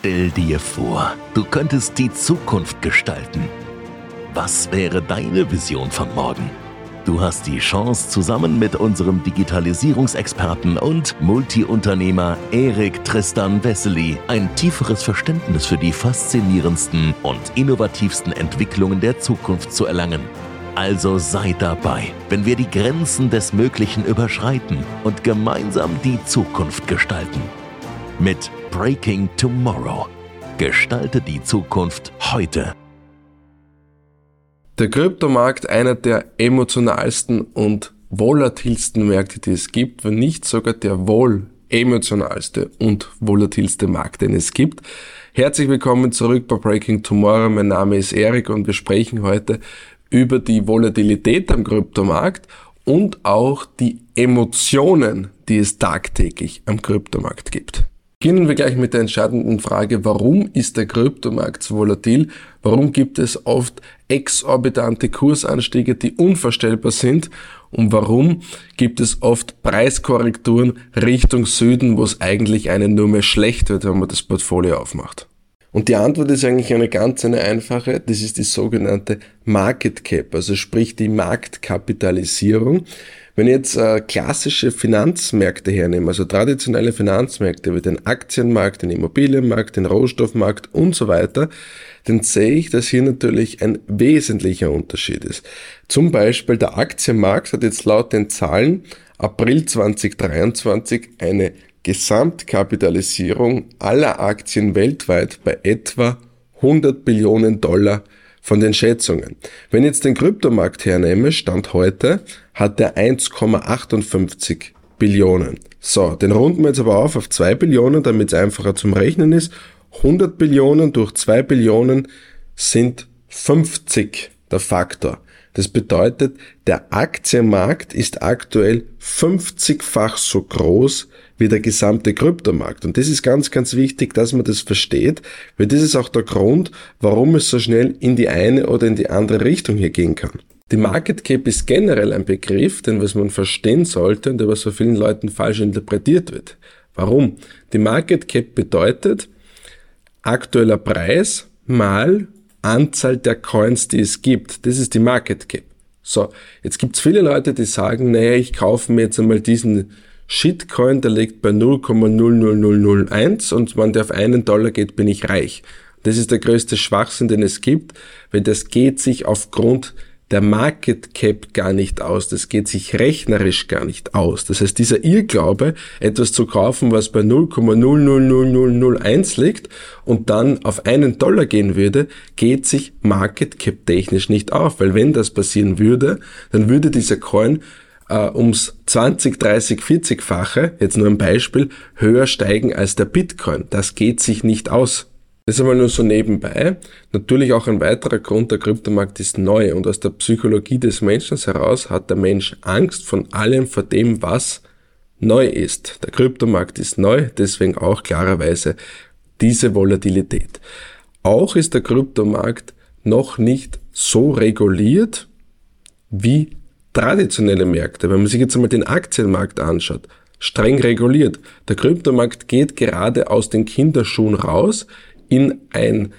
Stell dir vor, du könntest die Zukunft gestalten. Was wäre deine Vision von morgen? Du hast die Chance, zusammen mit unserem Digitalisierungsexperten und Multiunternehmer Erik Tristan Wessely ein tieferes Verständnis für die faszinierendsten und innovativsten Entwicklungen der Zukunft zu erlangen. Also sei dabei, wenn wir die Grenzen des Möglichen überschreiten und gemeinsam die Zukunft gestalten. Mit Breaking Tomorrow. Gestalte die Zukunft heute. Der Kryptomarkt einer der emotionalsten und volatilsten Märkte, die es gibt, wenn nicht sogar der wohl emotionalste und volatilste Markt, den es gibt. Herzlich willkommen zurück bei Breaking Tomorrow. Mein Name ist Erik und wir sprechen heute über die Volatilität am Kryptomarkt und auch die Emotionen, die es tagtäglich am Kryptomarkt gibt. Beginnen wir gleich mit der entscheidenden Frage, warum ist der Kryptomarkt so volatil? Warum gibt es oft exorbitante Kursanstiege, die unvorstellbar sind? Und warum gibt es oft Preiskorrekturen Richtung Süden, wo es eigentlich einen nur mehr schlecht wird, wenn man das Portfolio aufmacht? Und die Antwort ist eigentlich eine ganz eine einfache, das ist die sogenannte Market Cap, also sprich die Marktkapitalisierung. Wenn ich jetzt äh, klassische Finanzmärkte hernehme, also traditionelle Finanzmärkte wie den Aktienmarkt, den Immobilienmarkt, den Rohstoffmarkt und so weiter, dann sehe ich, dass hier natürlich ein wesentlicher Unterschied ist. Zum Beispiel der Aktienmarkt hat jetzt laut den Zahlen April 2023 eine Gesamtkapitalisierung aller Aktien weltweit bei etwa 100 Billionen Dollar von den Schätzungen. Wenn ich jetzt den Kryptomarkt hernehme, Stand heute, hat er 1,58 Billionen. So, den runden wir jetzt aber auf auf 2 Billionen, damit es einfacher zum Rechnen ist. 100 Billionen durch 2 Billionen sind 50 der Faktor. Das bedeutet, der Aktienmarkt ist aktuell 50-fach so groß wie der gesamte Kryptomarkt. Und das ist ganz, ganz wichtig, dass man das versteht, weil das ist auch der Grund, warum es so schnell in die eine oder in die andere Richtung hier gehen kann. Die Market Cap ist generell ein Begriff, den was man verstehen sollte und der was von vielen Leuten falsch interpretiert wird. Warum? Die Market Cap bedeutet aktueller Preis mal Anzahl der Coins, die es gibt. Das ist die Market Cap. So, jetzt gibt's viele Leute, die sagen, naja, ich kaufe mir jetzt einmal diesen Shitcoin, der liegt bei 0,00001 und wenn der auf einen Dollar geht, bin ich reich. Das ist der größte Schwachsinn, den es gibt, weil das geht sich aufgrund der Market Cap gar nicht aus. Das geht sich rechnerisch gar nicht aus. Das heißt, dieser Irrglaube, etwas zu kaufen, was bei 0,000001 liegt und dann auf einen Dollar gehen würde, geht sich Market Cap technisch nicht auf. Weil wenn das passieren würde, dann würde dieser Coin äh, ums 20, 30, 40-fache, jetzt nur ein Beispiel, höher steigen als der Bitcoin. Das geht sich nicht aus. Das ist einmal nur so nebenbei. Natürlich auch ein weiterer Grund, der Kryptomarkt ist neu und aus der Psychologie des Menschen heraus hat der Mensch Angst von allem, vor dem, was neu ist. Der Kryptomarkt ist neu, deswegen auch klarerweise diese Volatilität. Auch ist der Kryptomarkt noch nicht so reguliert wie traditionelle Märkte. Wenn man sich jetzt einmal den Aktienmarkt anschaut, streng reguliert. Der Kryptomarkt geht gerade aus den Kinderschuhen raus in ein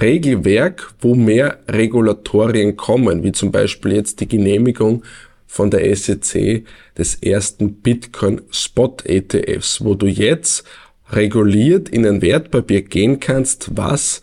Regelwerk, wo mehr Regulatorien kommen, wie zum Beispiel jetzt die Genehmigung von der SEC des ersten Bitcoin Spot ETFs, wo du jetzt reguliert in ein Wertpapier gehen kannst, was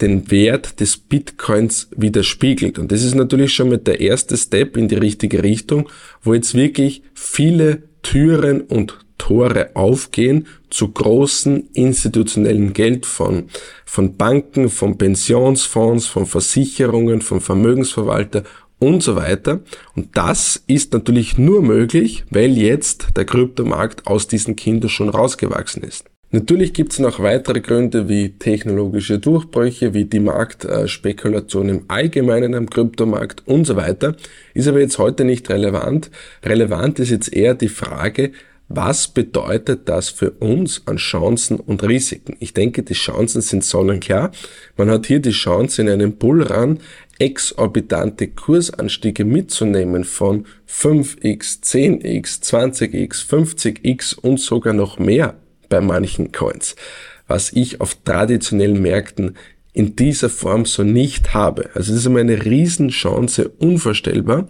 den Wert des Bitcoins widerspiegelt. Und das ist natürlich schon mit der erste Step in die richtige Richtung, wo jetzt wirklich viele Türen und Tore aufgehen zu großen institutionellen Geld von, von Banken, von Pensionsfonds, von Versicherungen, von Vermögensverwalter und so weiter. Und das ist natürlich nur möglich, weil jetzt der Kryptomarkt aus diesen Kindern schon rausgewachsen ist. Natürlich gibt es noch weitere Gründe wie technologische Durchbrüche, wie die Marktspekulation im Allgemeinen am Kryptomarkt und so weiter. Ist aber jetzt heute nicht relevant. Relevant ist jetzt eher die Frage, was bedeutet das für uns an Chancen und Risiken? Ich denke, die Chancen sind sonnenklar. Man hat hier die Chance, in einem Bullrun exorbitante Kursanstiege mitzunehmen von 5x, 10x, 20x, 50x und sogar noch mehr bei manchen Coins. was ich auf traditionellen Märkten in dieser Form so nicht habe. Also das ist immer eine Riesenchance, unvorstellbar,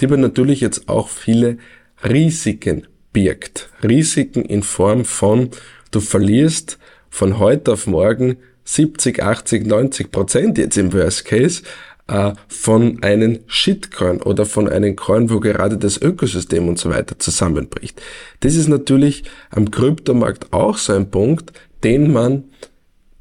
die aber natürlich jetzt auch viele Risiken birgt. Risiken in Form von, du verlierst von heute auf morgen 70, 80, 90 Prozent jetzt im Worst Case äh, von einem Shitcoin oder von einem Coin, wo gerade das Ökosystem und so weiter zusammenbricht. Das ist natürlich am Kryptomarkt auch so ein Punkt, den man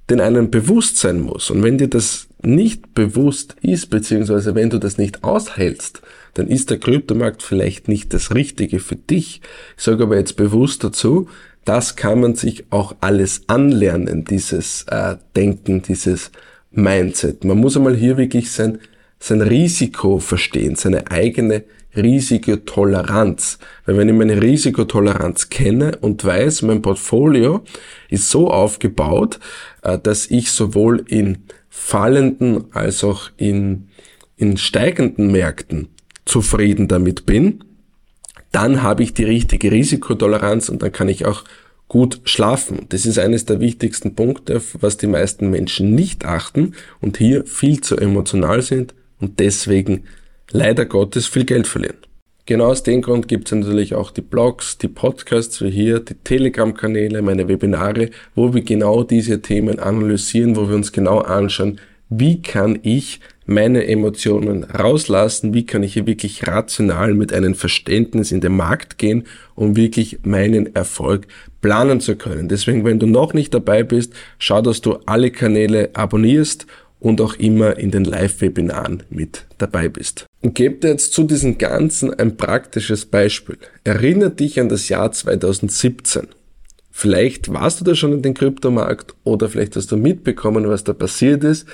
den einem bewusst sein muss. Und wenn dir das nicht bewusst ist, beziehungsweise wenn du das nicht aushältst, dann ist der Kryptomarkt vielleicht nicht das Richtige für dich. Ich sage aber jetzt bewusst dazu, das kann man sich auch alles anlernen, dieses äh, Denken, dieses Mindset. Man muss einmal hier wirklich sein, sein Risiko verstehen, seine eigene Risikotoleranz. Weil wenn ich meine Risikotoleranz kenne und weiß, mein Portfolio ist so aufgebaut, äh, dass ich sowohl in fallenden als auch in, in steigenden Märkten zufrieden damit bin, dann habe ich die richtige Risikotoleranz und dann kann ich auch gut schlafen. Das ist eines der wichtigsten Punkte, was die meisten Menschen nicht achten und hier viel zu emotional sind und deswegen leider Gottes viel Geld verlieren. Genau aus dem Grund gibt es natürlich auch die Blogs, die Podcasts wie hier, die Telegram-Kanäle, meine Webinare, wo wir genau diese Themen analysieren, wo wir uns genau anschauen, wie kann ich meine Emotionen rauslassen, wie kann ich hier wirklich rational mit einem Verständnis in den Markt gehen, um wirklich meinen Erfolg planen zu können. Deswegen, wenn du noch nicht dabei bist, schau, dass du alle Kanäle abonnierst und auch immer in den Live-Webinaren mit dabei bist. Und gebe dir jetzt zu diesem Ganzen ein praktisches Beispiel. Erinnere dich an das Jahr 2017. Vielleicht warst du da schon in den Kryptomarkt oder vielleicht hast du mitbekommen, was da passiert ist.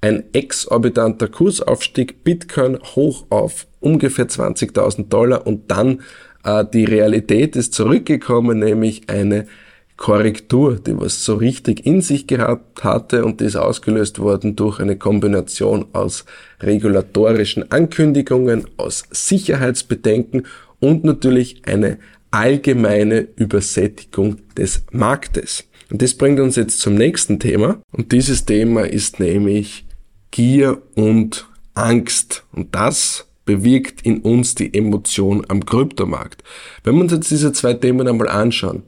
Ein exorbitanter Kursaufstieg, Bitcoin hoch auf ungefähr 20.000 Dollar und dann die Realität ist zurückgekommen, nämlich eine Korrektur, die was so richtig in sich gehabt hatte und die ist ausgelöst worden durch eine Kombination aus regulatorischen Ankündigungen, aus Sicherheitsbedenken und natürlich eine allgemeine Übersättigung des Marktes. Und das bringt uns jetzt zum nächsten Thema und dieses Thema ist nämlich Gier und Angst und das bewirkt in uns die Emotion am Kryptomarkt. Wenn wir uns jetzt diese zwei Themen einmal anschauen,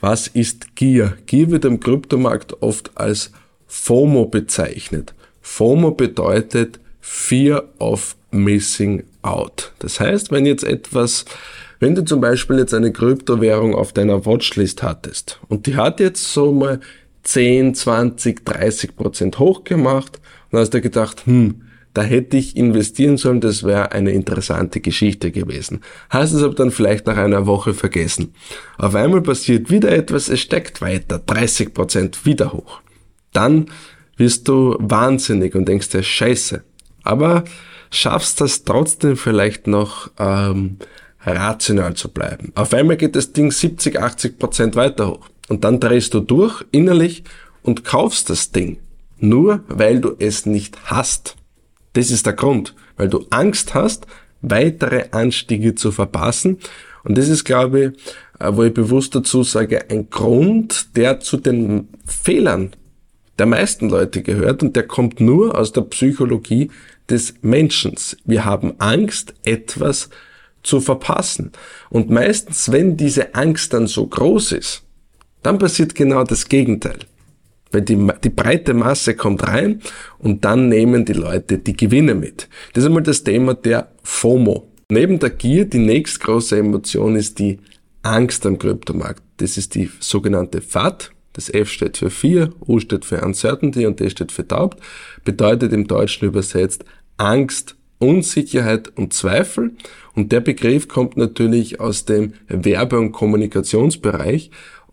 was ist Gier? Gier wird am Kryptomarkt oft als FOMO bezeichnet. FOMO bedeutet Fear of Missing Out. Das heißt, wenn jetzt etwas, wenn du zum Beispiel jetzt eine Kryptowährung auf deiner Watchlist hattest und die hat jetzt so mal 10, 20, 30 Prozent hochgemacht und hast du gedacht, hm, da hätte ich investieren sollen, das wäre eine interessante Geschichte gewesen. Hast es aber dann vielleicht nach einer Woche vergessen. Auf einmal passiert wieder etwas, es steckt weiter, 30 Prozent wieder hoch. Dann wirst du wahnsinnig und denkst dir, scheiße. Aber schaffst das trotzdem vielleicht noch ähm, rational zu bleiben. Auf einmal geht das Ding 70, 80 Prozent weiter hoch. Und dann drehst du durch innerlich und kaufst das Ding. Nur weil du es nicht hast. Das ist der Grund, weil du Angst hast, weitere Anstiege zu verpassen. Und das ist, glaube ich, äh, wo ich bewusst dazu sage, ein Grund, der zu den Fehlern der meisten Leute gehört und der kommt nur aus der Psychologie des Menschen. Wir haben Angst, etwas zu verpassen. Und meistens, wenn diese Angst dann so groß ist, dann passiert genau das Gegenteil. Weil die, die breite Masse kommt rein und dann nehmen die Leute die Gewinne mit. Das ist einmal das Thema der FOMO. Neben der Gier, die nächstgroße Emotion ist die Angst am Kryptomarkt. Das ist die sogenannte FAT. Das F steht für Fear, U steht für Uncertainty und D steht für Taubt. Bedeutet im Deutschen übersetzt Angst, Unsicherheit und Zweifel. Und der Begriff kommt natürlich aus dem Werbe- und Kommunikationsbereich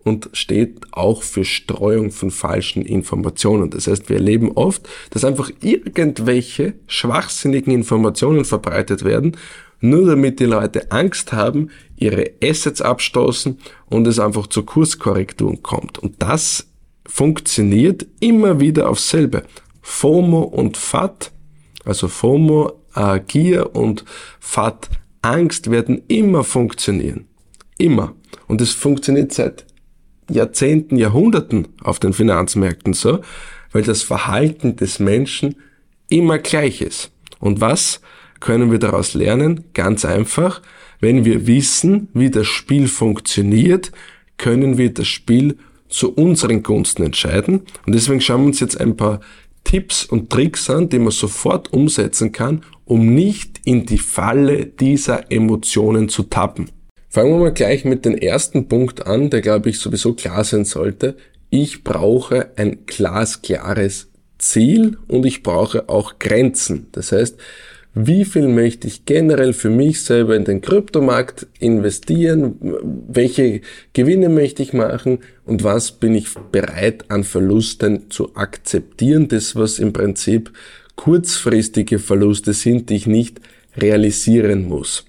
und steht auch für Streuung von falschen Informationen. Das heißt, wir erleben oft, dass einfach irgendwelche schwachsinnigen Informationen verbreitet werden, nur damit die Leute Angst haben, ihre Assets abstoßen und es einfach zur Kurskorrekturen kommt. Und das funktioniert immer wieder auf selbe. FOMO und FAT, also FOMO, äh, Gier und FAT, Angst werden immer funktionieren. Immer. Und es funktioniert seit Jahrzehnten, Jahrhunderten auf den Finanzmärkten so, weil das Verhalten des Menschen immer gleich ist. Und was können wir daraus lernen? Ganz einfach, wenn wir wissen, wie das Spiel funktioniert, können wir das Spiel zu unseren Gunsten entscheiden. Und deswegen schauen wir uns jetzt ein paar Tipps und Tricks an, die man sofort umsetzen kann, um nicht in die Falle dieser Emotionen zu tappen. Fangen wir mal gleich mit dem ersten Punkt an, der glaube ich sowieso klar sein sollte. Ich brauche ein glasklares Ziel und ich brauche auch Grenzen. Das heißt, wie viel möchte ich generell für mich selber in den Kryptomarkt investieren, welche Gewinne möchte ich machen und was bin ich bereit an Verlusten zu akzeptieren, das was im Prinzip kurzfristige Verluste sind, die ich nicht realisieren muss.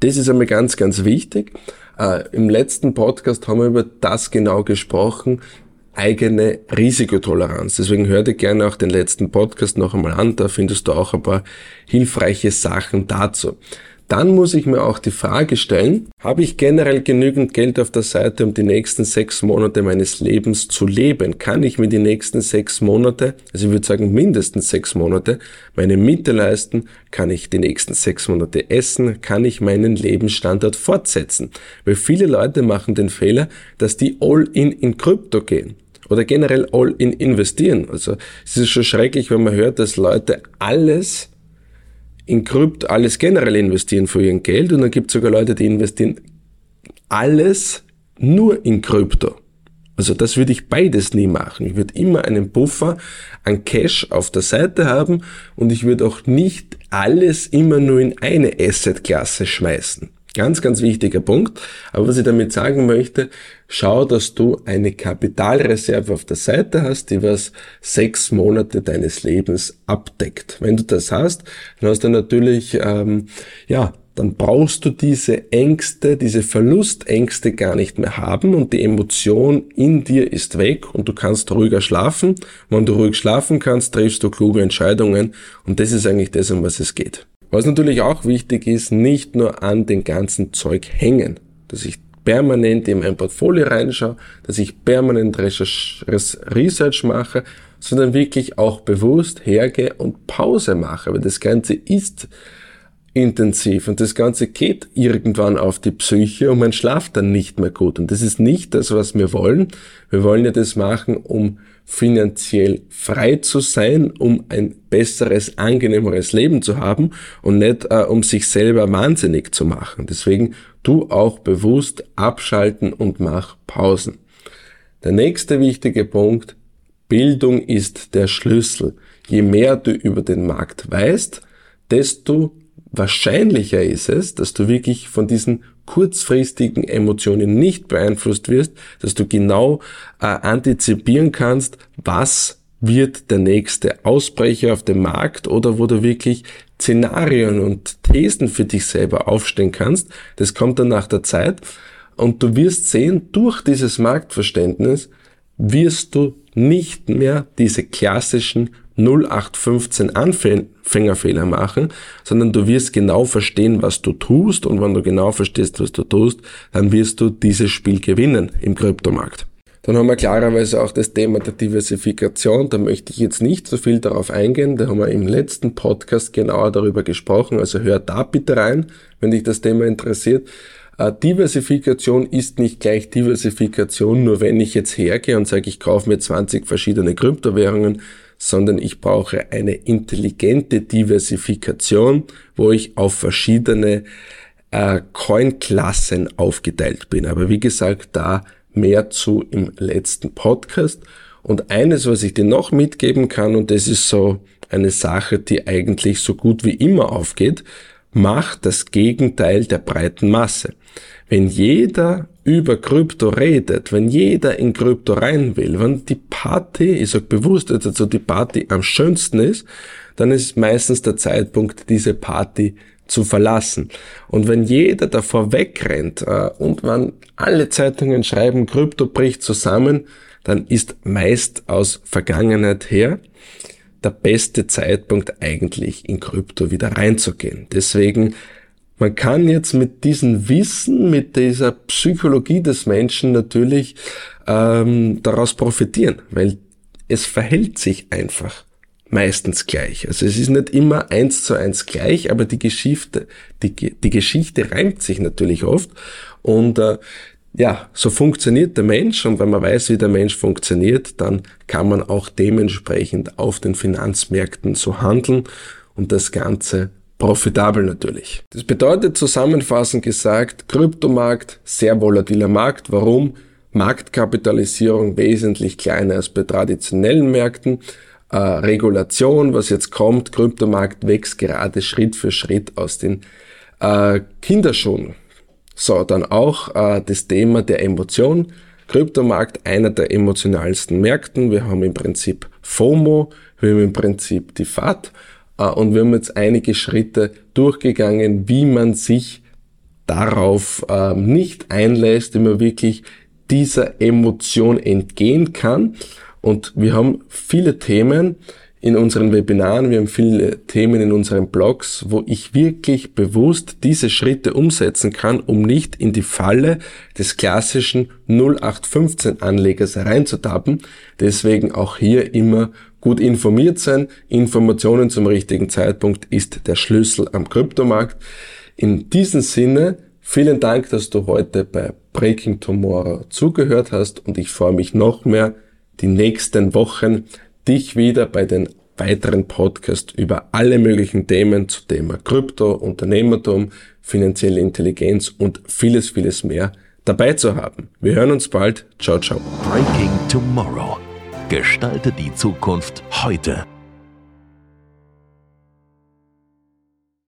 Das ist einmal ganz, ganz wichtig. Äh, Im letzten Podcast haben wir über das genau gesprochen, eigene Risikotoleranz. Deswegen hör dir gerne auch den letzten Podcast noch einmal an, da findest du auch ein paar hilfreiche Sachen dazu. Dann muss ich mir auch die Frage stellen, habe ich generell genügend Geld auf der Seite, um die nächsten sechs Monate meines Lebens zu leben? Kann ich mir die nächsten sechs Monate, also ich würde sagen mindestens sechs Monate, meine Miete leisten? Kann ich die nächsten sechs Monate essen? Kann ich meinen Lebensstandard fortsetzen? Weil viele Leute machen den Fehler, dass die all in in Krypto gehen oder generell all in investieren. Also es ist schon schrecklich, wenn man hört, dass Leute alles in Krypto, alles generell investieren für ihr Geld und dann gibt es sogar Leute, die investieren alles nur in Krypto. Also das würde ich beides nie machen. Ich würde immer einen Puffer an Cash auf der Seite haben und ich würde auch nicht alles immer nur in eine Assetklasse schmeißen. Ganz, ganz wichtiger Punkt. Aber was ich damit sagen möchte, schau, dass du eine Kapitalreserve auf der Seite hast, die was sechs Monate deines Lebens abdeckt. Wenn du das hast, dann hast du natürlich, ähm, ja, dann brauchst du diese Ängste, diese Verlustängste gar nicht mehr haben und die Emotion in dir ist weg und du kannst ruhiger schlafen. Wenn du ruhig schlafen kannst, triffst du kluge Entscheidungen und das ist eigentlich das, um was es geht. Was natürlich auch wichtig ist, nicht nur an den ganzen Zeug hängen, dass ich permanent in mein Portfolio reinschaue, dass ich permanent Research mache, sondern wirklich auch bewusst hergehe und Pause mache, weil das Ganze ist intensiv und das Ganze geht irgendwann auf die Psyche und man schlaft dann nicht mehr gut. Und das ist nicht das, was wir wollen. Wir wollen ja das machen, um finanziell frei zu sein, um ein besseres, angenehmeres Leben zu haben und nicht äh, um sich selber wahnsinnig zu machen. Deswegen tu auch bewusst abschalten und mach Pausen. Der nächste wichtige Punkt, Bildung ist der Schlüssel. Je mehr du über den Markt weißt, desto wahrscheinlicher ist es, dass du wirklich von diesen kurzfristigen Emotionen nicht beeinflusst wirst, dass du genau äh, antizipieren kannst, was wird der nächste Ausbrecher auf dem Markt oder wo du wirklich Szenarien und Thesen für dich selber aufstellen kannst. Das kommt dann nach der Zeit und du wirst sehen, durch dieses Marktverständnis wirst du nicht mehr diese klassischen 0815 Anfängerfehler machen, sondern du wirst genau verstehen, was du tust und wenn du genau verstehst, was du tust, dann wirst du dieses Spiel gewinnen im Kryptomarkt. Dann haben wir klarerweise auch das Thema der Diversifikation. Da möchte ich jetzt nicht so viel darauf eingehen. Da haben wir im letzten Podcast genauer darüber gesprochen. Also hör da bitte rein, wenn dich das Thema interessiert. Äh, Diversifikation ist nicht gleich Diversifikation, nur wenn ich jetzt hergehe und sage, ich kaufe mir 20 verschiedene Kryptowährungen, sondern ich brauche eine intelligente Diversifikation, wo ich auf verschiedene äh, Coin-Klassen aufgeteilt bin. Aber wie gesagt, da mehr zu im letzten Podcast. Und eines, was ich dir noch mitgeben kann, und das ist so eine Sache, die eigentlich so gut wie immer aufgeht, mach das Gegenteil der breiten Masse. Wenn jeder über Krypto redet, wenn jeder in Krypto rein will, wenn die Party, ich sag bewusst, also die Party am schönsten ist, dann ist meistens der Zeitpunkt, diese Party zu verlassen. Und wenn jeder davor wegrennt äh, und wenn alle Zeitungen schreiben, Krypto bricht zusammen, dann ist meist aus Vergangenheit her der beste Zeitpunkt eigentlich in Krypto wieder reinzugehen. Deswegen man kann jetzt mit diesem Wissen, mit dieser Psychologie des Menschen natürlich ähm, daraus profitieren, weil es verhält sich einfach meistens gleich. Also es ist nicht immer eins zu eins gleich, aber die Geschichte, die, die Geschichte reimt sich natürlich oft und äh, ja, so funktioniert der Mensch und wenn man weiß, wie der Mensch funktioniert, dann kann man auch dementsprechend auf den Finanzmärkten so handeln und das Ganze profitabel natürlich. Das bedeutet zusammenfassend gesagt, Kryptomarkt, sehr volatiler Markt. Warum? Marktkapitalisierung wesentlich kleiner als bei traditionellen Märkten. Äh, Regulation, was jetzt kommt, Kryptomarkt wächst gerade Schritt für Schritt aus den äh, Kinderschuhen. So, dann auch äh, das Thema der Emotion. Kryptomarkt, einer der emotionalsten Märkten. Wir haben im Prinzip FOMO, wir haben im Prinzip die FAT und wir haben jetzt einige Schritte durchgegangen, wie man sich darauf äh, nicht einlässt, wie man wirklich dieser Emotion entgehen kann. Und wir haben viele Themen in unseren Webinaren, wir haben viele Themen in unseren Blogs, wo ich wirklich bewusst diese Schritte umsetzen kann, um nicht in die Falle des klassischen 0815 Anlegers reinzutappen. Deswegen auch hier immer gut informiert sein. Informationen zum richtigen Zeitpunkt ist der Schlüssel am Kryptomarkt. In diesem Sinne, vielen Dank, dass du heute bei Breaking Tomorrow zugehört hast und ich freue mich noch mehr, die nächsten Wochen dich wieder bei den weiteren Podcasts über alle möglichen Themen zu Thema Krypto, Unternehmertum, finanzielle Intelligenz und vieles, vieles mehr dabei zu haben. Wir hören uns bald. Ciao, ciao. Breaking Tomorrow. Gestalte die Zukunft heute.